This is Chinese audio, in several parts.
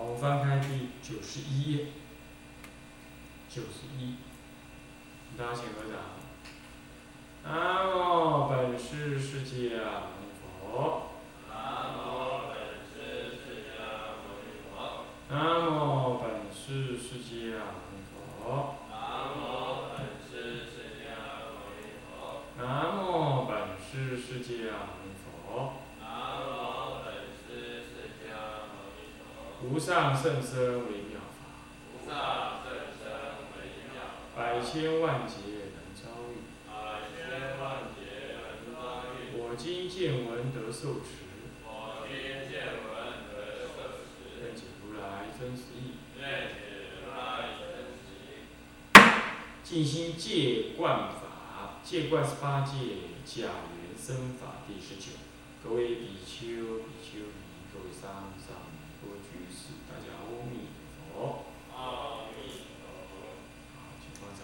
好，我们翻开第九十一页，九十一，大家请合掌。南无本师释迦牟尼佛。南无本师释迦牟尼佛。南无本师释迦牟尼佛。南无本师释迦牟尼佛。南无本师释迦无上甚深微妙法，无上甚深微妙法，百千万劫难遭遇。百劫难遭遇。我今见闻得受持，我今见闻得受持，愿解如来真实义。愿解如来真实义。尽心戒观法，戒观十八戒假缘生法第十九。各位比丘、比丘尼，各位上上多居士，大家阿弥陀佛。阿弥陀佛。好，请观察。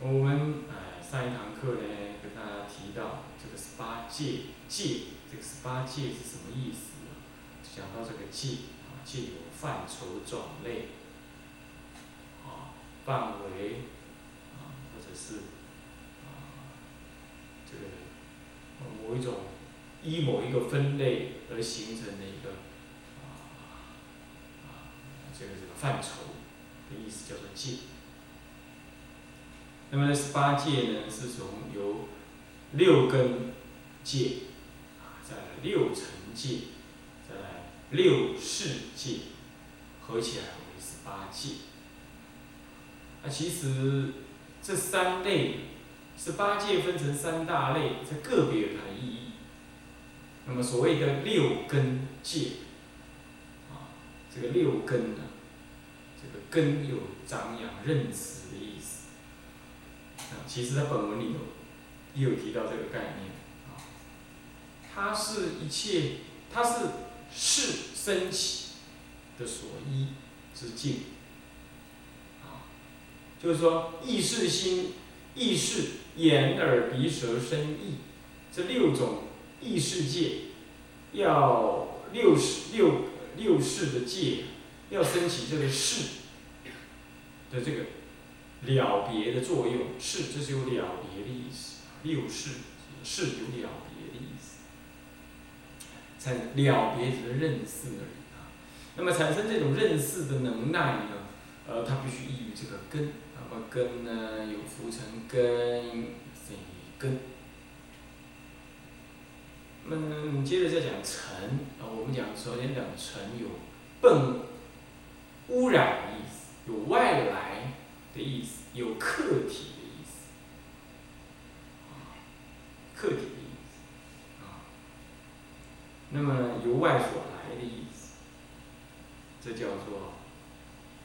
我们哎上一堂课呢，跟大家提到这个十八戒，戒这个十八戒是什么意思呢？讲到这个戒啊，戒有范畴种类，啊范围啊，或者是啊这个某一种依某一个分类而形成的一个啊啊这个这个范畴的意思叫做界。那么十八戒呢，是从由六根戒啊，再来六尘戒，再来六世界，合起来为十八戒。那其实这三类十八戒分成三大类，这个别有它的意义。那么所谓的六根戒啊，这个六根呢，这个根有张扬认识的意思。啊，其实在本文里头也有提到这个概念啊，它是一切，它是事升起的所依之境啊，就是说意识心、意识眼耳鼻舌身意这六种异世界，要六识六六世的界要升起这个世的这个。了别的作用，是这是有了别的意思，六世是有了别的意思，才了别只是认识而已啊。那么产生这种认识的能耐呢，呃，它必须依于这个根，那么根呢有浮尘根、水根。那么接着再讲尘啊，我们讲首先讲尘有迸污染的意思，有外来。的意思有客体的意思，客体的意思，啊，那么由外所来的意思，这叫做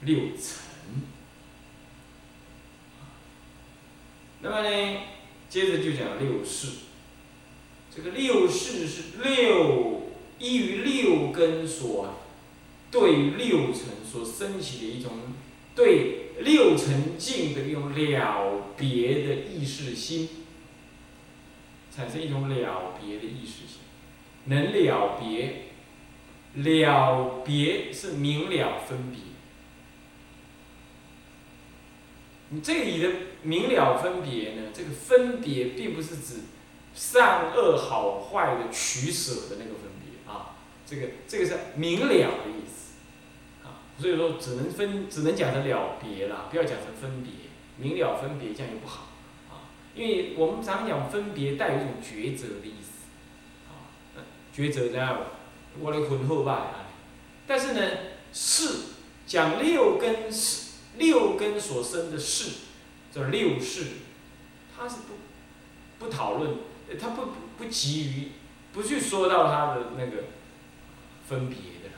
六尘。那么呢，接着就讲六世，这个六世是六依于六根所对六尘所升起的一种对。六尘境的一种了别的意识心，产生一种了别的意识心，能了别，了别是明了分别。你这里的明了分别呢？这个分别并不是指善恶好坏的取舍的那个分别啊，这个这个是明了的意思啊。所以说，只能分，只能讲成了别了，不要讲成分别，明了分别这样又不好，啊，因为我们常讲分别带有一种抉择的意思，啊，抉择这样，我来混后吧，但是呢，是讲六根是六根所生的事，叫六事，它是不不讨论，他不不急于不去说到他的那个分别的。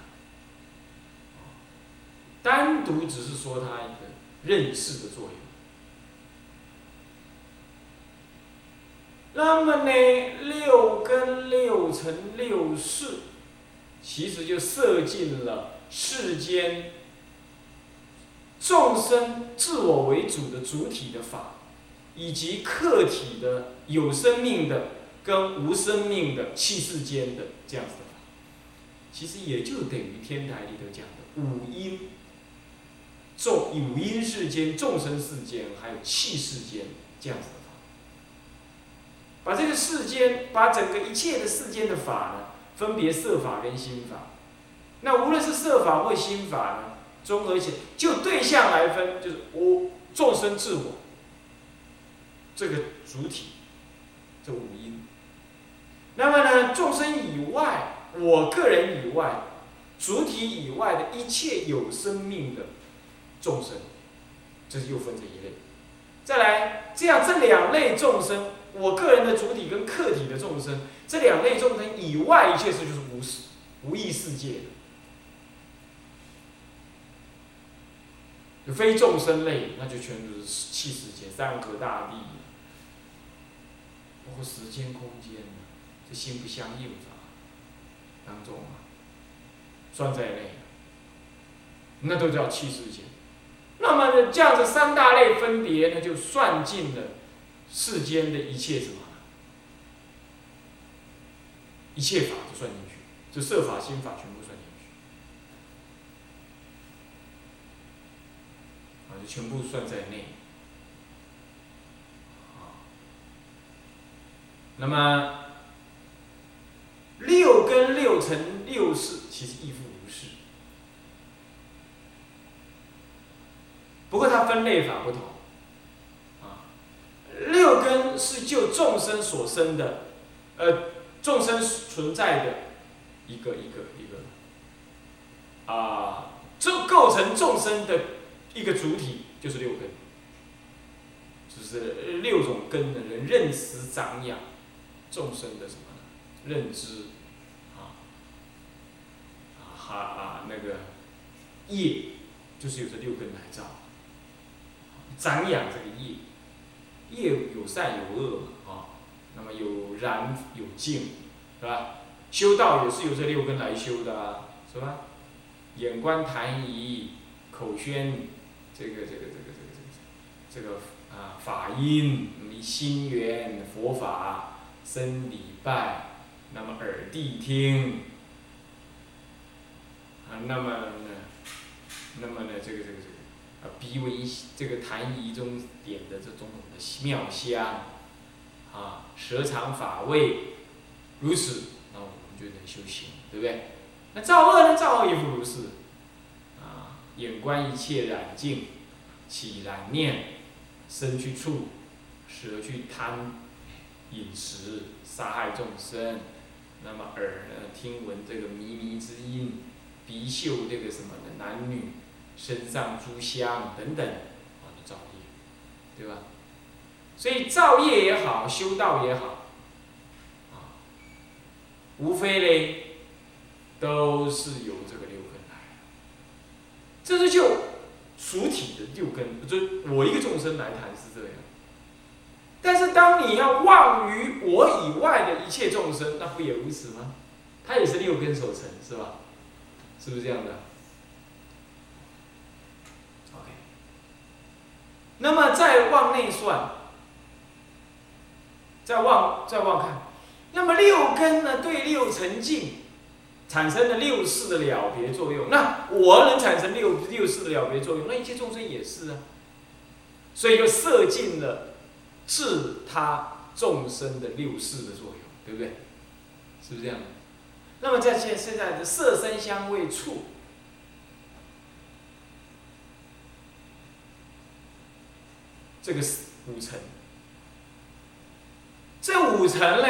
单独只是说他一个认识的作用。那么呢，六根、六尘、六识，其实就摄进了世间众生自我为主的主体的法，以及客体的有生命的跟无生命的气世间的这样子的法。其实也就等于天台里头讲的五阴众五阴世间、众生世间，还有气世间这样子的法。把这个世间，把整个一切的世间的法呢，分别色法跟心法。那无论是色法或心法呢，综合起来，就对象来分，就是我众生自我这个主体，这五音。那么呢，众生以外，我个人以外，主体以外的一切有生命的众生，这是又分这一类。再来，这样这两类众生，我个人的主体跟客体的众生，这两类众生以外一切事就是无世、无意世界的，非众生类，那就全都是气世界、山河大地，包括时间空间。这心不相应法当中啊，算在内，那都叫气世间。那么呢，这样子三大类分别呢，就算尽了世间的一切什么？一切法就算进去，就色法、心法全部算进去，啊，就全部算在内。那么。六根六尘六识，其实亦复如是。不过它分类法不同，啊，六根是就众生所生的，呃，众生存在的一个一个一个，啊，这构成众生的一个主体，就是六根，就是六种根的人认识长养众生的什么？认知，啊，啊啊那个业，就是有这六根来造，长养这个业，业有善有恶啊，那么有然有净，是吧？修道也是由这六根来修的，是吧？眼观谈仪，口宣这个这个这个这个这个啊法音，心缘佛法，身礼拜。那么耳谛听，啊，那么呢，那么呢，这个这个这个，啊，鼻闻这个痰仪中点的这种的妙香，啊，舌尝法味，如此，那我们就能修行，对不对？那造恶呢？造恶也复如是，啊，眼观一切染净，起染念，身去触，舌去贪，饮食，杀害众生。那么耳呢，听闻这个靡靡之音；鼻嗅这个什么的男女；身上诸香等等，啊，造业，对吧？所以造业也好，修道也好，啊，无非嘞，都是由这个六根来。这是就属体的六根，就我一个众生来谈是这样。当你要忘于我以外的一切众生，那不也如此吗？他也是六根所成，是吧？是不是这样的？OK。那么再往内算，再往再往看，那么六根呢，对六尘境产生了六世的了别作用。那我能产生六六世的了别作用，那一切众生也是啊。所以就摄尽了。治他众生的六世的作用，对不对？是不是这样？那么在现现在的色身香味触，这个是五层。这五层呢，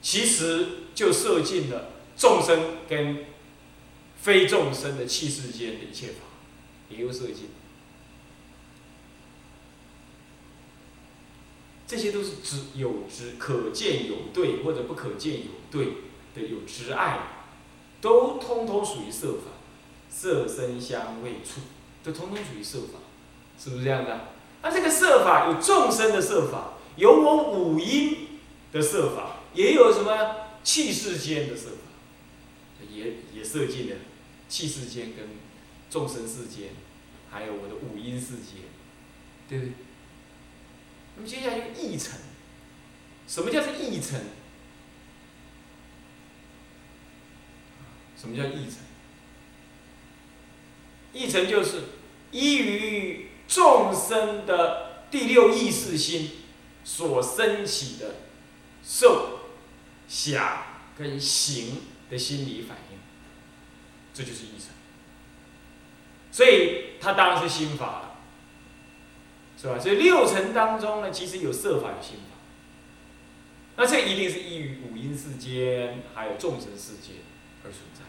其实就摄尽了众生跟非众生的气世间的一切法，也有摄尽。这些都是知有知可见有对或者不可见有对的有执爱，都通通属于色法，色声香味触，都通通属于色法，是不是这样的？那这个色法有众生的色法，有我五阴的色法，也有什么气世间的色法，也也设进了气世间跟众生世间，还有我的五阴世间，对不对？那么接下来就意层，什么叫做意层？什么叫意成？意成就是依于众生的第六意识心所升起的受、想跟行的心理反应，这就是意成。所以它当然是心法了，是吧？所以六层当中呢，其实有色法，有心法。那这一定是依于五阴世间，还有众生世界而存在。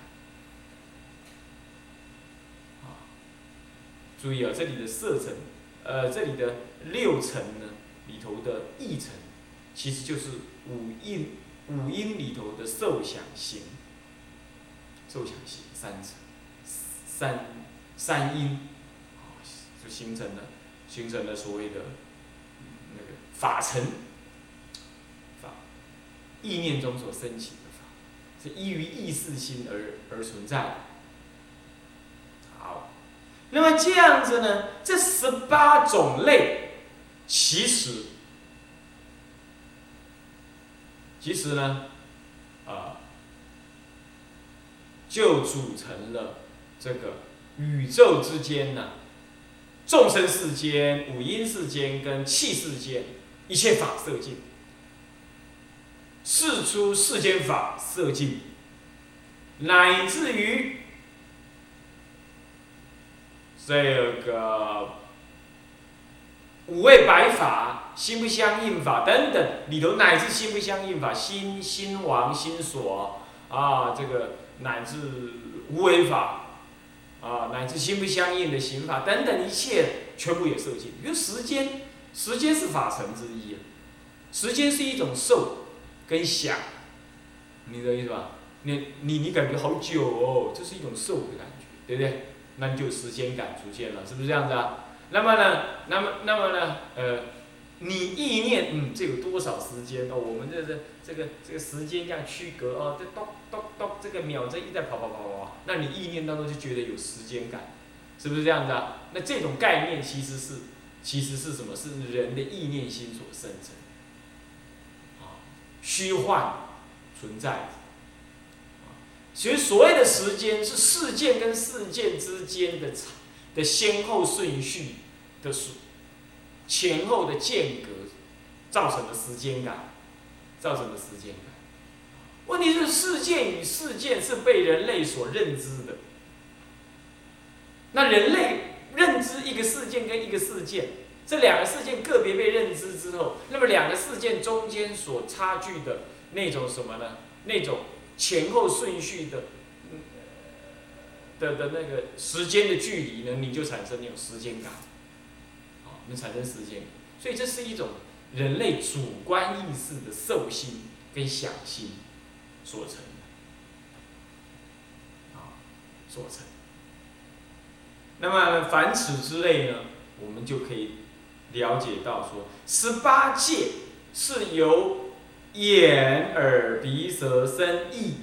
啊，注意啊，这里的色层，呃，这里的六层呢，里头的意层，其实就是五阴五阴里头的受想行，受想行三层，三。三因，就形成了，形成了所谓的那个法尘，法，意念中所升起的法，是依于意识心而而存在。好，那么这样子呢，这十八种类，其实，其实呢，啊，就组成了这个。宇宙之间呢，众生世间、五阴世间跟气世间，一切法色境，世出世间法色境，乃至于这个五味白法、心不相应法等等里头，乃至心不相应法、心心王、心所啊，这个乃至无为法。啊，乃至心不相应的刑法等等一切，全部也受尽。因为时间，时间是法尘之一啊。时间是一种受跟想，你的意思吧？你你你感觉好久哦，这是一种受的感觉，对不对？那你就时间感出现了，是不是这样子啊？那么呢，那么那么呢，呃。你意念，嗯，这有多少时间哦？我们这这这个这个时间这样区隔哦，这咚咚咚，这个秒针一在跑跑跑跑跑，那你意念当中就觉得有时间感，是不是这样子啊？那这种概念其实是其实是什么？是人的意念心所生成，啊，虚幻存在，其实所谓的时间是事件跟事件之间的的先后顺序的数。前后的间隔造成的时间感，造成的时间感。问题是事件与事件是被人类所认知的。那人类认知一个事件跟一个事件，这两个事件个别被认知之后，那么两个事件中间所差距的那种什么呢？那种前后顺序的的的那个时间的距离呢？你就产生那种时间感。能产生时间，所以这是一种人类主观意识的受心跟想心所成的，啊，所成。那么凡此之类呢，我们就可以了解到说，十八界是由眼、耳、鼻、舌、身、意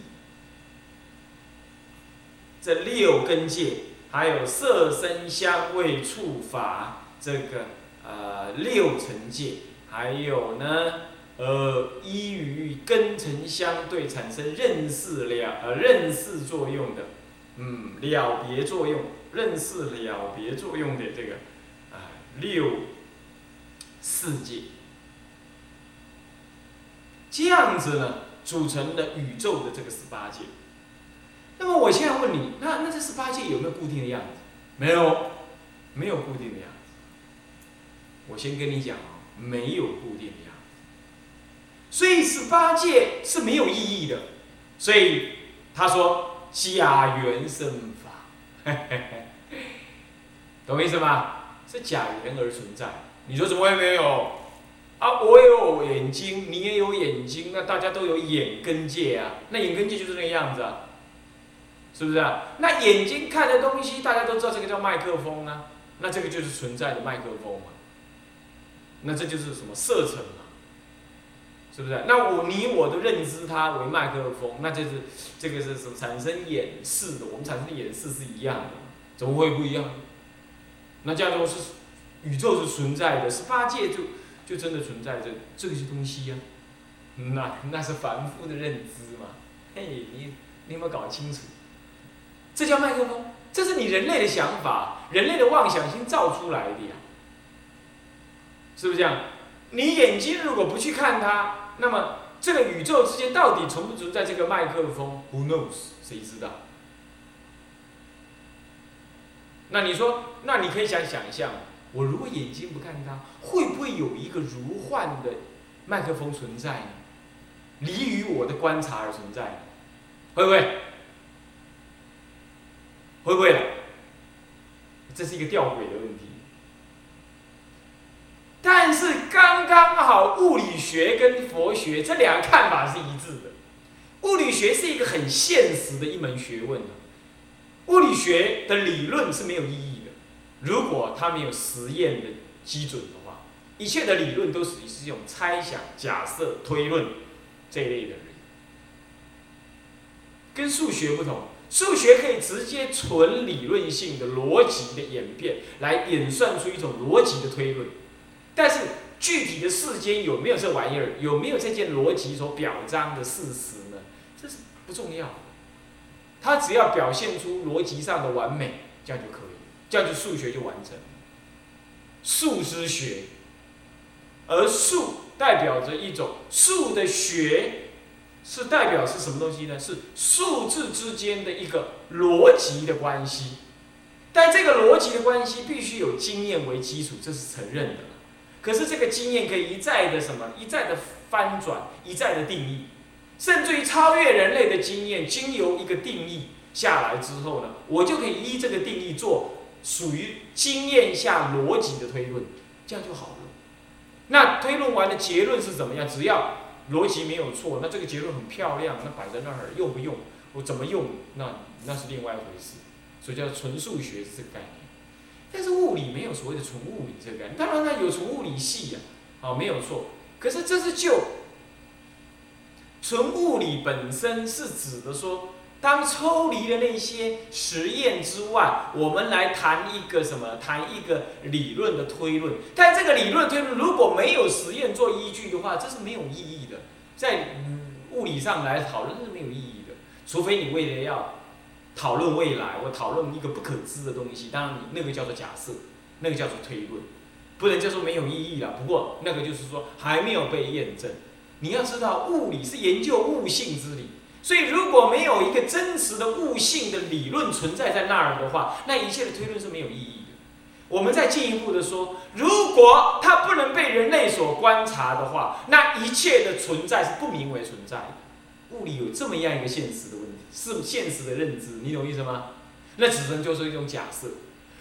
这六根界，还有色、声、香味、触、法。这个呃六层界，还有呢，呃依于根尘相对产生认识了呃认识作用的，嗯了别作用，认识了别作用的这个啊六世界，这样子呢组成了宇宙的这个十八界。那么我现在问你，那那这十八界有没有固定的样子？没有，没有固定的样子。我先跟你讲啊，没有固定的样子，所以十八界是没有意义的。所以他说假缘生法，懂意思吗？是假缘而存在。你说怎么会没有？啊，我有眼睛，你也有眼睛，那大家都有眼根界啊。那眼根界就是那个样子啊，是不是啊？那眼睛看的东西，大家都知道这个叫麦克风啊，那这个就是存在的麦克风嘛。那这就是什么色尘嘛，是不是？那我你我都认知它为麦克风，那就是这个是什么产生演示的？我们产生的演示是一样的，怎么会不一样？那叫做，是宇宙是存在的，十八界就就真的存在着这些东西呀？那那是凡夫的认知嘛？嘿，你你有没有搞清楚？这叫麦克风，这是你人类的想法，人类的妄想心造出来的呀，是不是这样？你眼睛如果不去看它，那么这个宇宙之间到底存不存在这个麦克风？Who knows？谁知道？那你说，那你可以想想象，我如果眼睛不看它，会不会有一个如幻的麦克风存在呢？离于我的观察而存在，会不会？会不会？这是一个吊诡的问题。但是刚刚好，物理学跟佛学这两个看法是一致的。物理学是一个很现实的一门学问物理学的理论是没有意义的，如果它没有实验的基准的话，一切的理论都属于是用猜想、假设、推论这一类的人，跟数学不同。数学可以直接纯理论性的逻辑的演变来演算出一种逻辑的推论，但是具体的世间有没有这玩意儿，有没有这件逻辑所表彰的事实呢？这是不重要的。它只要表现出逻辑上的完美，这样就可以，这样就数学就完成。数之学，而数代表着一种数的学，是代表是什么东西呢？是数字之间的一个逻辑的关系。但这个逻辑的关系必须有经验为基础，这是承认的。可是这个经验可以一再的什么？一再的翻转，一再的定义。甚至于超越人类的经验，经由一个定义下来之后呢，我就可以依这个定义做属于经验下逻辑的推论，这样就好了。那推论完的结论是怎么样？只要逻辑没有错，那这个结论很漂亮，那摆在那儿用不用？我怎么用？那那是另外一回事。所以叫纯数学是这个概念。但是物理没有所谓的纯物理这个概念，当然它有纯物理系呀，好没有错。可是这是就。纯物理本身是指的说，当抽离了那些实验之外，我们来谈一个什么？谈一个理论的推论。但这个理论推论如果没有实验做依据的话，这是没有意义的。在物理上来讨论是没有意义的，除非你为了要讨论未来，我讨论一个不可知的东西，当然你那个叫做假设，那个叫做推论，不能叫做没有意义了。不过那个就是说还没有被验证。你要知道，物理是研究物性之理，所以如果没有一个真实的物性的理论存在在那儿的话，那一切的推论是没有意义的。我们再进一步的说，如果它不能被人类所观察的话，那一切的存在是不名为存在的。物理有这么样一个现实的问题，是现实的认知，你懂意思吗？那只能就是一种假设。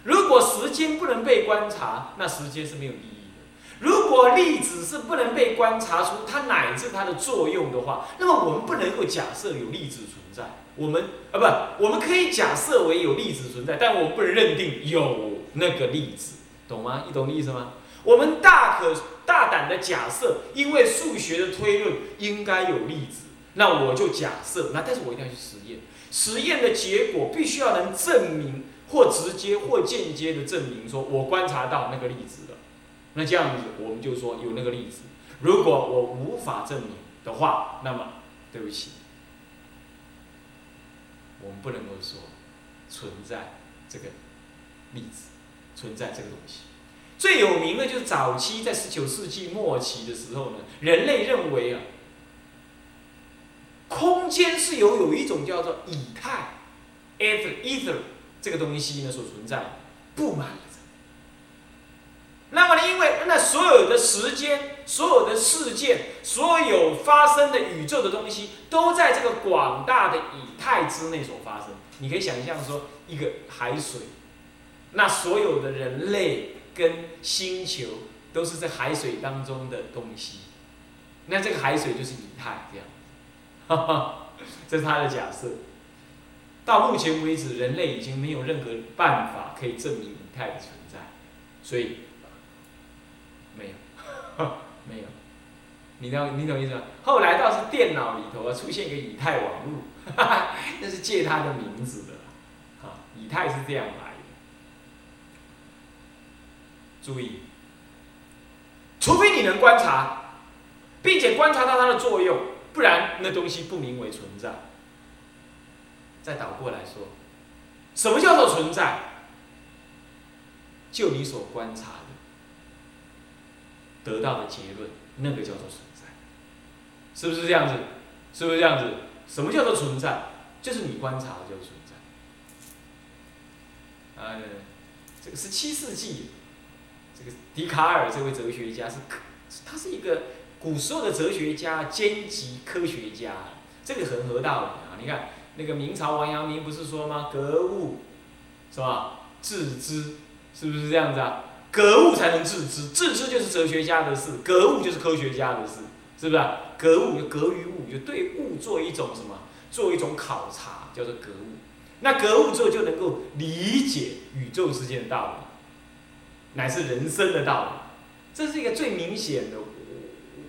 如果时间不能被观察，那时间是没有意义的。如果粒子是不能被观察出它乃至它的作用的话，那么我们不能够假设有粒子存在。我们啊不，我们可以假设为有粒子存在，但我不能认定有那个粒子，懂吗？你懂意思吗？我们大可大胆的假设，因为数学的推论应该有粒子，那我就假设。那但是我一定要去实验，实验的结果必须要能证明，或直接或间接的证明，说我观察到那个粒子了。那这样子，我们就说有那个粒子。如果我无法证明的话，那么对不起，我们不能够说存在这个粒子，存在这个东西。最有名的就是早期在十九世纪末期的时候呢，人类认为啊，空间是由有一种叫做以太 （ether） ether 这个东西呢所存在，布满了。那么呢？因为那所有的时间、所有的事件、所有发生的宇宙的东西，都在这个广大的以太之内所发生。你可以想象说，一个海水，那所有的人类跟星球都是在海水当中的东西。那这个海水就是以太，这样。哈哈，这是他的假设。到目前为止，人类已经没有任何办法可以证明以太的存在，所以。没有，没有，你懂你懂意思吗？后来倒是电脑里头啊出现一个以太网络，那是借他的名字的，哈，以太是这样来的。注意，除非你能观察，并且观察到它的作用，不然那东西不名为存在。再倒过来说，什么叫做存在？就你所观察的，得到的结论，那个叫做存在，是不是这样子？是不是这样子？什么叫做存在？就是你观察的叫存在。啊，这个十七世纪，这个笛卡尔这位哲学家是，他是一个古时候的哲学家兼及科学家，这个很合道理啊。你看那个明朝王阳明不是说吗？格物，是吧？致知。是不是这样子啊？格物才能致知，致知就是哲学家的事，格物就是科学家的事，是不是啊？格物就格于物，就对物做一种什么？做一种考察，叫做格物。那格物之后就能够理解宇宙之间的道理，乃是人生的道理。这是一个最明显的。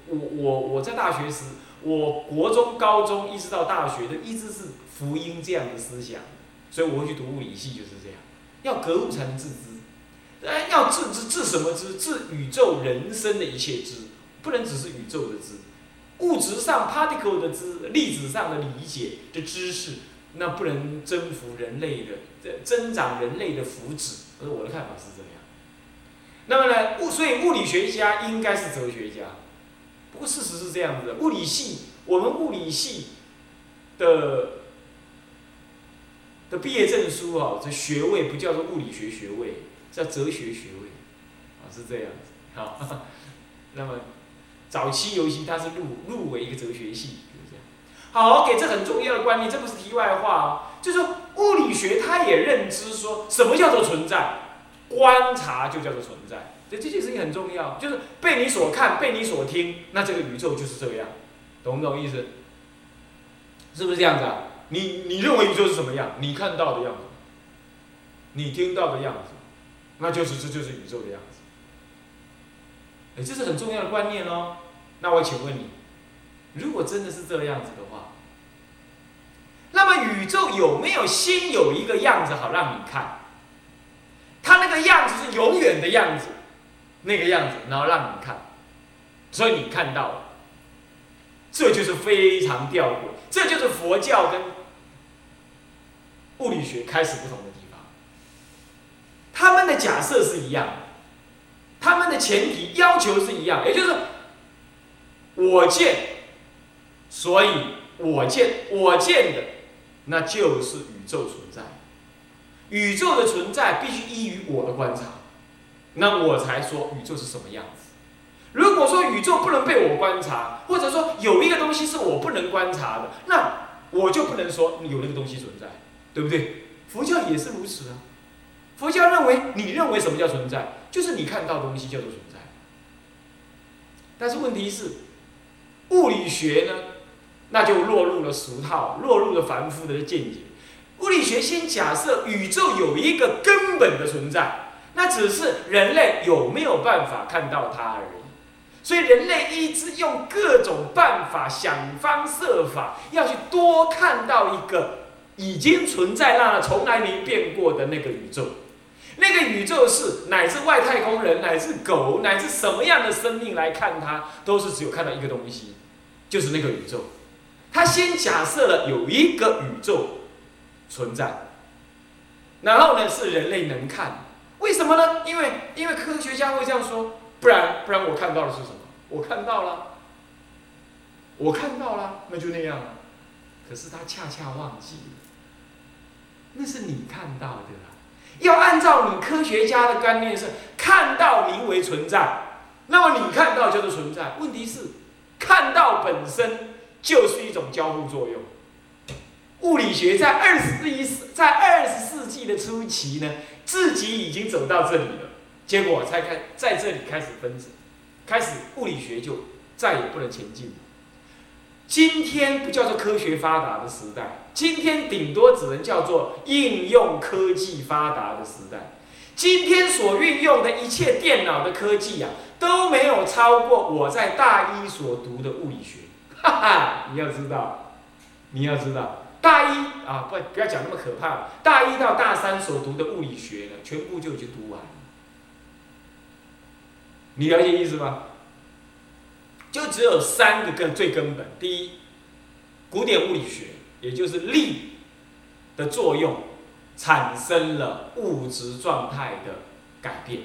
我我我在大学时，我国中、高中一直到大学的，一直是福音这样的思想，所以我会去读物理系，就是这样。要格物才能致知。哎，要治知治什么知？治宇宙人生的一切知，不能只是宇宙的知，物质上 particle 的知，粒子上的理解的知识，那不能征服人类的，增长人类的福祉。而我的看法是这样。那么呢，物所以物理学家应该是哲学家。不过事实是这样子的，物理系我们物理系的的毕业证书啊，这学位不叫做物理学学位。叫哲学学位，啊是这样子，好，那么早期尤其它是入入围一个哲学系，就是这样。好，给这很重要的观念，这不是题外话啊，就是物理学它也认知说什么叫做存在，观察就叫做存在，这这件事情很重要，就是被你所看，被你所听，那这个宇宙就是这样，懂不懂意思？是不是这样子啊？你你认为宇宙是什么样？你看到的样子，你听到的样子。那就是这就是宇宙的样子，哎，这是很重要的观念哦。那我请问你，如果真的是这个样子的话，那么宇宙有没有先有一个样子好让你看？它那个样子是永远的样子，那个样子，然后让你看，所以你看到了，这就是非常吊诡，这就是佛教跟物理学开始不同的地方。他们的假设是一样，他们的前提要求是一样，也就是我见，所以我见我见的，那就是宇宙存在。宇宙的存在必须依于我的观察，那我才说宇宙是什么样子。如果说宇宙不能被我观察，或者说有一个东西是我不能观察的，那我就不能说有那个东西存在，对不对？佛教也是如此啊。佛教认为，你认为什么叫存在？就是你看到东西叫做存在。但是问题是，物理学呢，那就落入了俗套，落入了凡夫的见解。物理学先假设宇宙有一个根本的存在，那只是人类有没有办法看到它而已。所以人类一直用各种办法，想方设法要去多看到一个已经存在、那从来没变过的那个宇宙。那个宇宙是乃至外太空人，乃至狗，乃至什么样的生命来看它，都是只有看到一个东西，就是那个宇宙。他先假设了有一个宇宙存在，然后呢是人类能看，为什么呢？因为因为科学家会这样说，不然不然我看到的是什么？我看到了，我看到了，那就那样了。可是他恰恰忘记，那是你看到的。要按照你科学家的观念是看到名为存在，那么你看到就是存在。问题是，看到本身就是一种交互作用。物理学在二十一世在二十世纪的初期呢，自己已经走到这里了，结果才开在这里开始分子，开始物理学就再也不能前进了。今天不叫做科学发达的时代，今天顶多只能叫做应用科技发达的时代。今天所运用的一切电脑的科技呀，都没有超过我在大一所读的物理学。哈哈，你要知道，你要知道，大一啊，不不要讲那么可怕，大一到大三所读的物理学呢，全部就已经读完了。你了解意思吗？就只有三个根最根本。第一，古典物理学，也就是力的作用，产生了物质状态的改变。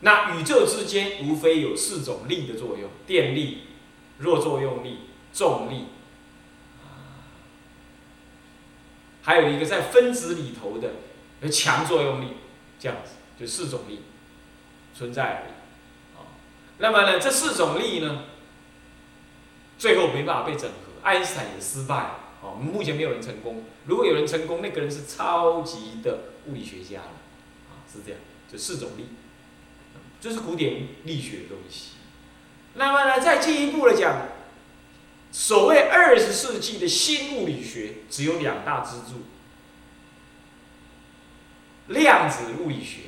那宇宙之间无非有四种力的作用：电力、弱作用力、重力，还有一个在分子里头的强作用力，这样子就四种力存在。啊，那么呢，这四种力呢，最后没办法被整合，爱因斯坦也失败了。哦，目前没有人成功。如果有人成功，那个人是超级的物理学家了。啊，是这样，就四种力，这是古典力学的东西。那么呢，再进一步的讲，所谓二十世纪的新物理学，只有两大支柱：量子物理学，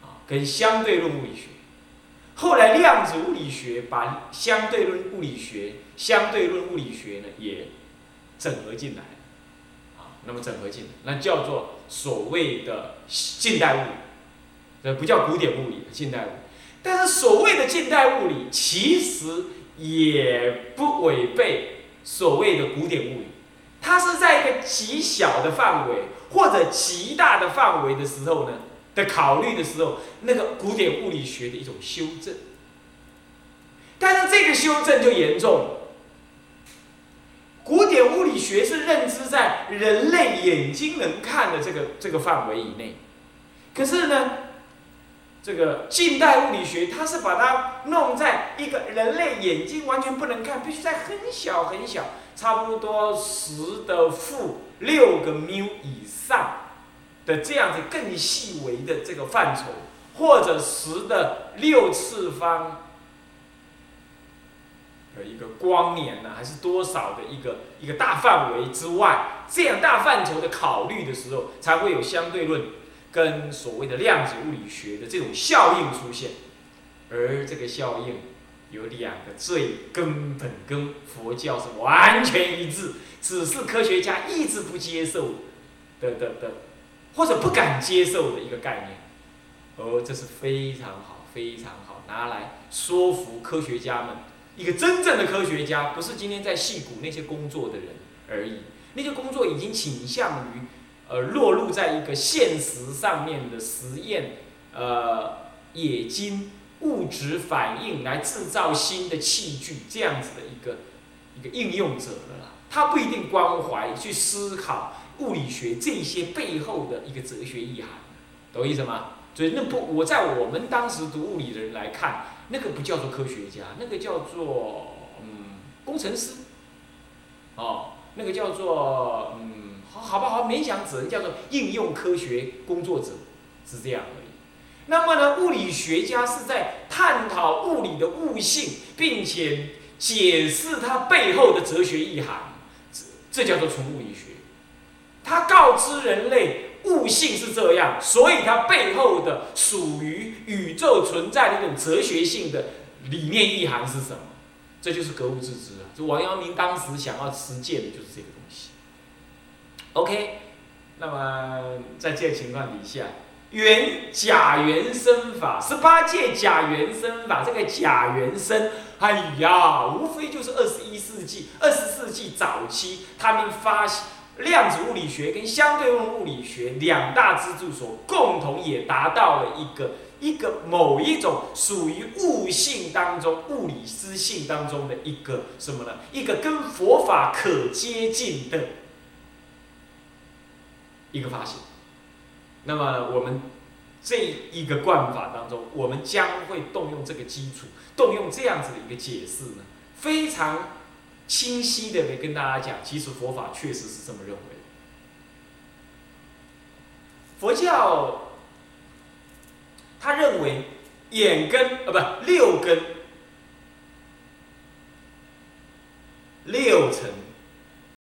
啊，跟相对论物理学。后来量子物理学把相对论物理学、相对论物理学呢也整合进来，啊，那么整合进来，那叫做所谓的近代物理，呃，不叫古典物理，近代物理。但是所谓的近代物理，其实也不违背所谓的古典物理，它是在一个极小的范围或者极大的范围的时候呢的考虑的时候，那个古典物理学的一种修正。但是这个修正就严重。古典物理学是认知在人类眼睛能看的这个这个范围以内，可是呢，这个近代物理学它是把它弄在一个人类眼睛完全不能看，必须在很小很小，差不多十的负六个缪以上的这样子更细微的这个范畴，或者十的六次方。的一个光年呢，还是多少的一个一个大范围之外，这样大范畴的考虑的时候，才会有相对论跟所谓的量子物理学的这种效应出现。而这个效应有两个最根本，跟佛教是完全一致，只是科学家一直不接受的的的，或者不敢接受的一个概念。而这是非常好，非常好，拿来说服科学家们。一个真正的科学家，不是今天在戏骨那些工作的人而已。那些工作已经倾向于，呃，落入在一个现实上面的实验，呃，冶金物质反应来制造新的器具这样子的一个一个应用者了啦。他不一定关怀去思考物理学这些背后的一个哲学意涵，懂意思吗？所以那不，我在我们当时读物理的人来看。那个不叫做科学家，那个叫做嗯工程师，哦，那个叫做嗯好好吧好勉强只能叫做应用科学工作者，是这样而已。那么呢，物理学家是在探讨物理的物性，并且解释它背后的哲学意涵，这这叫做纯物理学。他告知人类。悟性是这样，所以它背后的属于宇宙存在的一种哲学性的理念意涵是什么？这就是格物致知啊！就王阳明当时想要实践的就是这个东西。OK，那么在这个情况底下，原假原生法十八届假原生法，这个假原生，哎呀，无非就是二十一世纪、二十世纪早期他们发现。量子物理学跟相对论物理学两大支柱所共同也达到了一个一个某一种属于物性当中物理思性当中的一个什么呢？一个跟佛法可接近的一个发现。那么我们这一个惯法当中我们将会动用这个基础动用这样子的一个解释呢非常清晰的来跟大家讲其实佛法确实是这么认为佛教他认为眼根啊不六根六层